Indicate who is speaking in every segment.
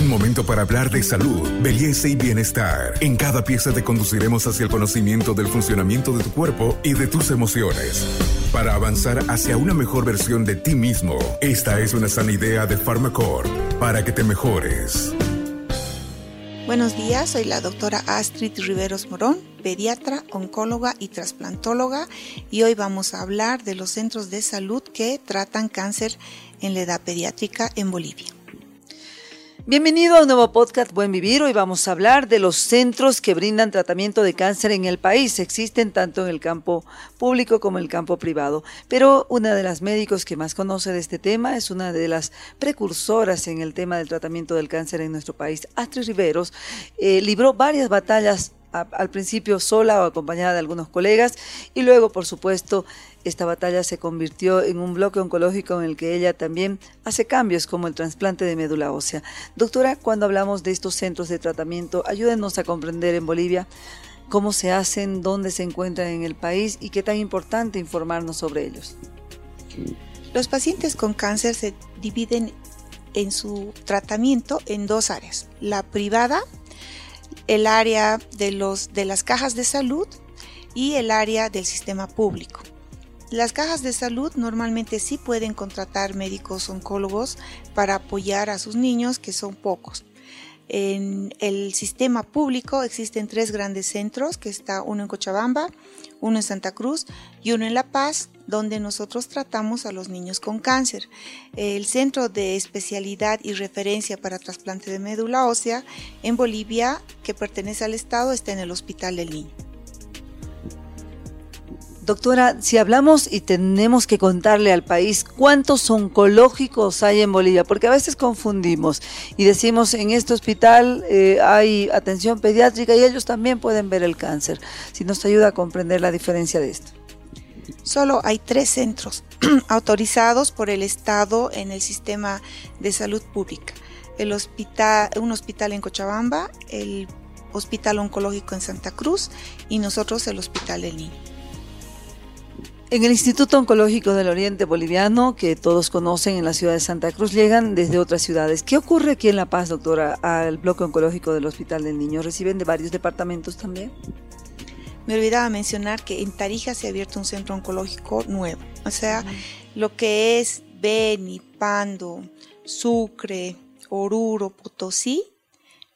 Speaker 1: Un momento para hablar de salud, belleza y bienestar. En cada pieza te conduciremos hacia el conocimiento del funcionamiento de tu cuerpo y de tus emociones. Para avanzar hacia una mejor versión de ti mismo, esta es una sana idea de Pharmacorp para que te mejores.
Speaker 2: Buenos días, soy la doctora Astrid Riveros Morón, pediatra, oncóloga y trasplantóloga y hoy vamos a hablar de los centros de salud que tratan cáncer en la edad pediátrica en Bolivia.
Speaker 3: Bienvenido a un nuevo podcast Buen Vivir. Hoy vamos a hablar de los centros que brindan tratamiento de cáncer en el país. Existen tanto en el campo público como en el campo privado. Pero una de las médicos que más conoce de este tema es una de las precursoras en el tema del tratamiento del cáncer en nuestro país. Astrid Riveros eh, libró varias batallas al principio sola o acompañada de algunos colegas y luego, por supuesto, esta batalla se convirtió en un bloque oncológico en el que ella también hace cambios como el trasplante de médula ósea. Doctora, cuando hablamos de estos centros de tratamiento, ayúdenos a comprender en Bolivia cómo se hacen, dónde se encuentran en el país y qué tan importante informarnos sobre ellos.
Speaker 2: Los pacientes con cáncer se dividen en su tratamiento en dos áreas, la privada el área de, los, de las cajas de salud y el área del sistema público. Las cajas de salud normalmente sí pueden contratar médicos oncólogos para apoyar a sus niños, que son pocos. En el sistema público existen tres grandes centros, que está uno en Cochabamba, uno en Santa Cruz y uno en La Paz, donde nosotros tratamos a los niños con cáncer. El centro de especialidad y referencia para trasplante de médula ósea en Bolivia, que pertenece al Estado, está en el Hospital del Niño.
Speaker 3: Doctora, si hablamos y tenemos que contarle al país cuántos oncológicos hay en Bolivia, porque a veces confundimos y decimos en este hospital eh, hay atención pediátrica y ellos también pueden ver el cáncer. Si nos ayuda a comprender la diferencia de esto.
Speaker 2: Solo hay tres centros autorizados por el Estado en el sistema de salud pública. El hospital, un hospital en Cochabamba, el Hospital Oncológico en Santa Cruz y nosotros el Hospital del Niño.
Speaker 3: En el Instituto Oncológico del Oriente Boliviano, que todos conocen en la ciudad de Santa Cruz, llegan desde otras ciudades. ¿Qué ocurre aquí en La Paz, doctora, al bloque oncológico del Hospital del Niño? ¿Reciben de varios departamentos también?
Speaker 2: Me olvidaba mencionar que en Tarija se ha abierto un centro oncológico nuevo. O sea, lo que es Beni, Pando, Sucre, Oruro, Potosí,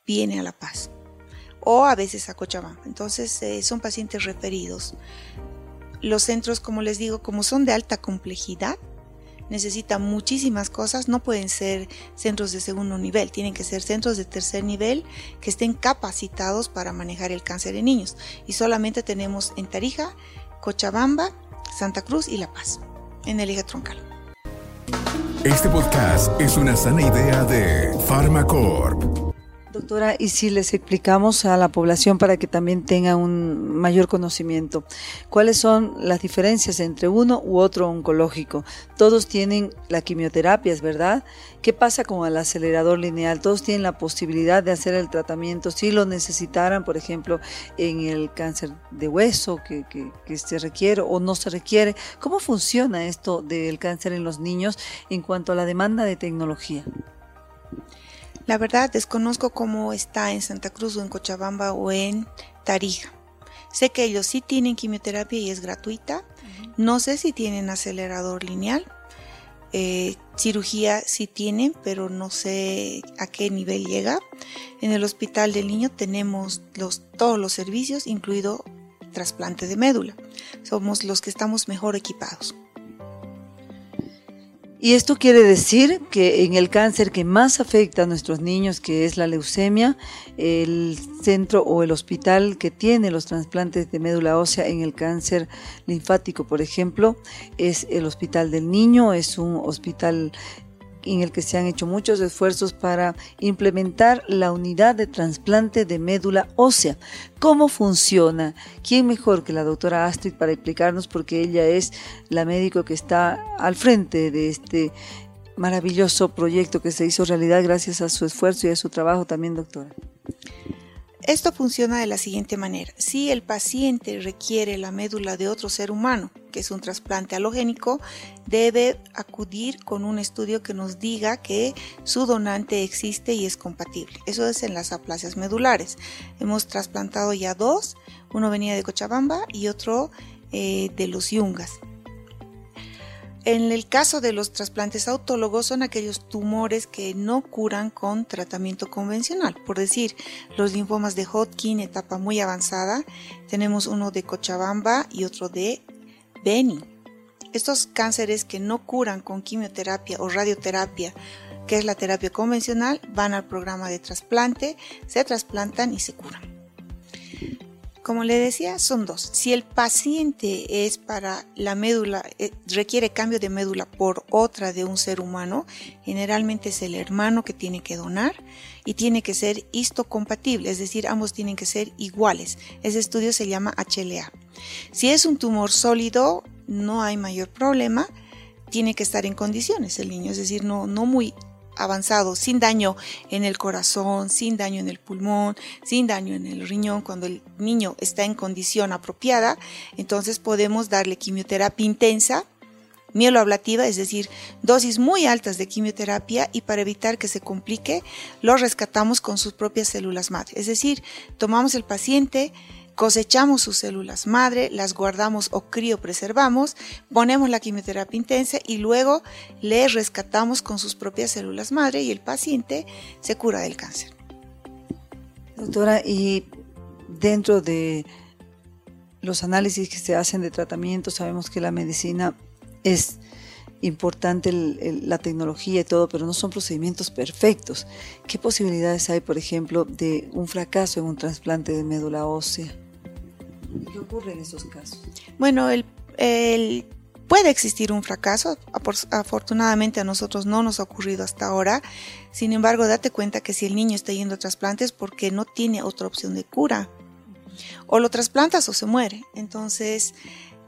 Speaker 2: viene a La Paz. O a veces a Cochabamba. Entonces, eh, son pacientes referidos los centros, como les digo, como son de alta complejidad, necesitan muchísimas cosas, no pueden ser centros de segundo nivel, tienen que ser centros de tercer nivel que estén capacitados para manejar el cáncer en niños. Y solamente tenemos en Tarija, Cochabamba, Santa Cruz y La Paz, en el eje troncal.
Speaker 1: Este podcast es una sana idea de Pharmacorp.
Speaker 3: Doctora, y si les explicamos a la población para que también tenga un mayor conocimiento, ¿cuáles son las diferencias entre uno u otro oncológico? Todos tienen la quimioterapia, ¿es verdad? ¿Qué pasa con el acelerador lineal? Todos tienen la posibilidad de hacer el tratamiento si lo necesitaran, por ejemplo, en el cáncer de hueso que, que se requiere o no se requiere. ¿Cómo funciona esto del cáncer en los niños en cuanto a la demanda de tecnología?
Speaker 2: La verdad desconozco cómo está en Santa Cruz o en Cochabamba o en Tarija. Sé que ellos sí tienen quimioterapia y es gratuita. No sé si tienen acelerador lineal. Eh, cirugía sí tienen, pero no sé a qué nivel llega. En el hospital del niño tenemos los, todos los servicios, incluido trasplante de médula. Somos los que estamos mejor equipados.
Speaker 3: Y esto quiere decir que en el cáncer que más afecta a nuestros niños, que es la leucemia, el centro o el hospital que tiene los trasplantes de médula ósea en el cáncer linfático, por ejemplo, es el Hospital del Niño, es un hospital en el que se han hecho muchos esfuerzos para implementar la unidad de trasplante de médula ósea. ¿Cómo funciona? ¿Quién mejor que la doctora Astrid para explicarnos? Porque ella es la médico que está al frente de este maravilloso proyecto que se hizo realidad gracias a su esfuerzo y a su trabajo también, doctora.
Speaker 2: Esto funciona de la siguiente manera. Si el paciente requiere la médula de otro ser humano, que es un trasplante halogénico, debe acudir con un estudio que nos diga que su donante existe y es compatible. Eso es en las aplasias medulares. Hemos trasplantado ya dos, uno venía de Cochabamba y otro eh, de los Yungas. En el caso de los trasplantes autólogos son aquellos tumores que no curan con tratamiento convencional. Por decir, los linfomas de Hodgkin, etapa muy avanzada, tenemos uno de Cochabamba y otro de Beni. Estos cánceres que no curan con quimioterapia o radioterapia, que es la terapia convencional, van al programa de trasplante, se trasplantan y se curan. Como le decía, son dos. Si el paciente es para la médula, eh, requiere cambio de médula por otra de un ser humano, generalmente es el hermano que tiene que donar y tiene que ser histocompatible, es decir, ambos tienen que ser iguales. Ese estudio se llama HLA. Si es un tumor sólido, no hay mayor problema, tiene que estar en condiciones el niño, es decir, no, no muy avanzado, sin daño en el corazón, sin daño en el pulmón, sin daño en el riñón, cuando el niño está en condición apropiada, entonces podemos darle quimioterapia intensa, mieloablativa, es decir, dosis muy altas de quimioterapia y para evitar que se complique, lo rescatamos con sus propias células madre. Es decir, tomamos el paciente, Cosechamos sus células madre, las guardamos o criopreservamos, ponemos la quimioterapia intensa y luego le rescatamos con sus propias células madre y el paciente se cura del cáncer.
Speaker 3: Doctora, y dentro de los análisis que se hacen de tratamiento, sabemos que la medicina es importante la tecnología y todo, pero no son procedimientos perfectos. ¿Qué posibilidades hay, por ejemplo, de un fracaso en un trasplante de médula ósea? ¿Qué ocurre en esos casos?
Speaker 2: Bueno, el, puede existir un fracaso. Afortunadamente a nosotros no nos ha ocurrido hasta ahora. Sin embargo, date cuenta que si el niño está yendo a trasplantes porque no tiene otra opción de cura. O lo trasplantas o se muere. Entonces,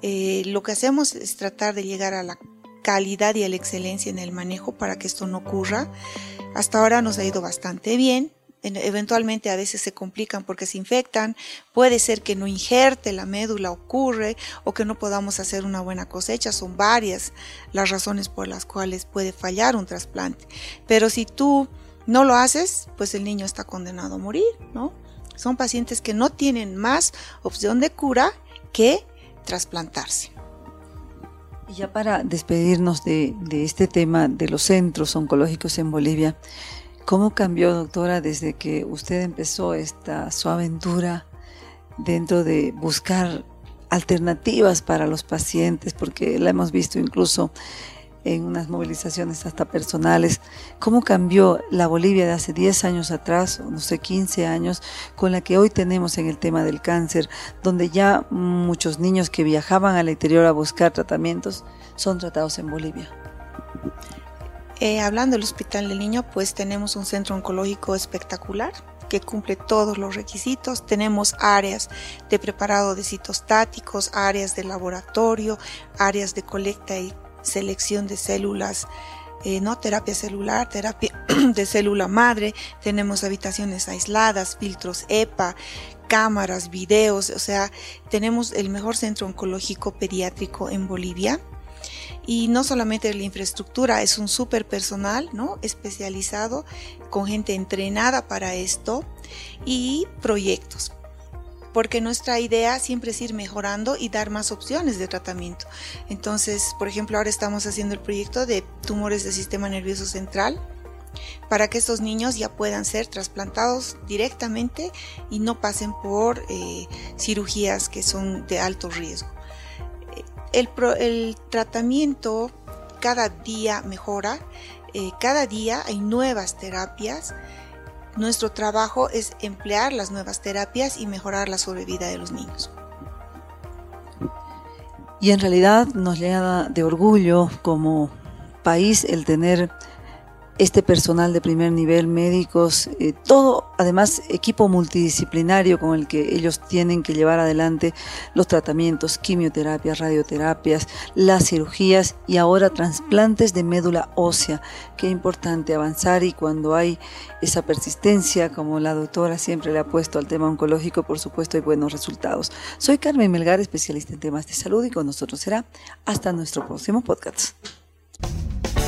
Speaker 2: eh, lo que hacemos es tratar de llegar a la calidad y a la excelencia en el manejo para que esto no ocurra. Hasta ahora nos ha ido bastante bien eventualmente a veces se complican porque se infectan, puede ser que no ingerte la médula ocurre o que no podamos hacer una buena cosecha, son varias las razones por las cuales puede fallar un trasplante. Pero si tú no lo haces, pues el niño está condenado a morir, ¿no? Son pacientes que no tienen más opción de cura que trasplantarse.
Speaker 3: Y ya para despedirnos de, de este tema de los centros oncológicos en Bolivia, ¿Cómo cambió, doctora, desde que usted empezó esta su aventura dentro de buscar alternativas para los pacientes? Porque la hemos visto incluso en unas movilizaciones hasta personales. ¿Cómo cambió la Bolivia de hace 10 años atrás, o no sé, 15 años, con la que hoy tenemos en el tema del cáncer, donde ya muchos niños que viajaban al interior a buscar tratamientos son tratados en Bolivia?
Speaker 2: Eh, hablando del Hospital del Niño, pues tenemos un centro oncológico espectacular que cumple todos los requisitos. Tenemos áreas de preparado de citostáticos, áreas de laboratorio, áreas de colecta y selección de células, eh, no terapia celular, terapia de célula madre. Tenemos habitaciones aisladas, filtros EPA, cámaras, videos, o sea, tenemos el mejor centro oncológico pediátrico en Bolivia y no solamente la infraestructura, es un súper personal, ¿no? Especializado, con gente entrenada para esto y proyectos. Porque nuestra idea siempre es ir mejorando y dar más opciones de tratamiento. Entonces, por ejemplo, ahora estamos haciendo el proyecto de tumores del sistema nervioso central, para que estos niños ya puedan ser trasplantados directamente y no pasen por eh, cirugías que son de alto riesgo. El, tratamiento cada día mejora, eh, cada día hay nuevas terapias. Nuestro trabajo es emplear las nuevas terapias y mejorar la sobrevida de los niños.
Speaker 3: Y en realidad nos llena de orgullo como país el tener este personal de primer nivel, médicos, eh, todo, además equipo multidisciplinario con el que ellos tienen que llevar adelante los tratamientos, quimioterapias, radioterapias, las cirugías y ahora trasplantes de médula ósea. Qué importante avanzar y cuando hay esa persistencia, como la doctora siempre le ha puesto al tema oncológico, por supuesto hay buenos resultados. Soy Carmen Melgar, especialista en temas de salud y con nosotros será hasta nuestro próximo podcast.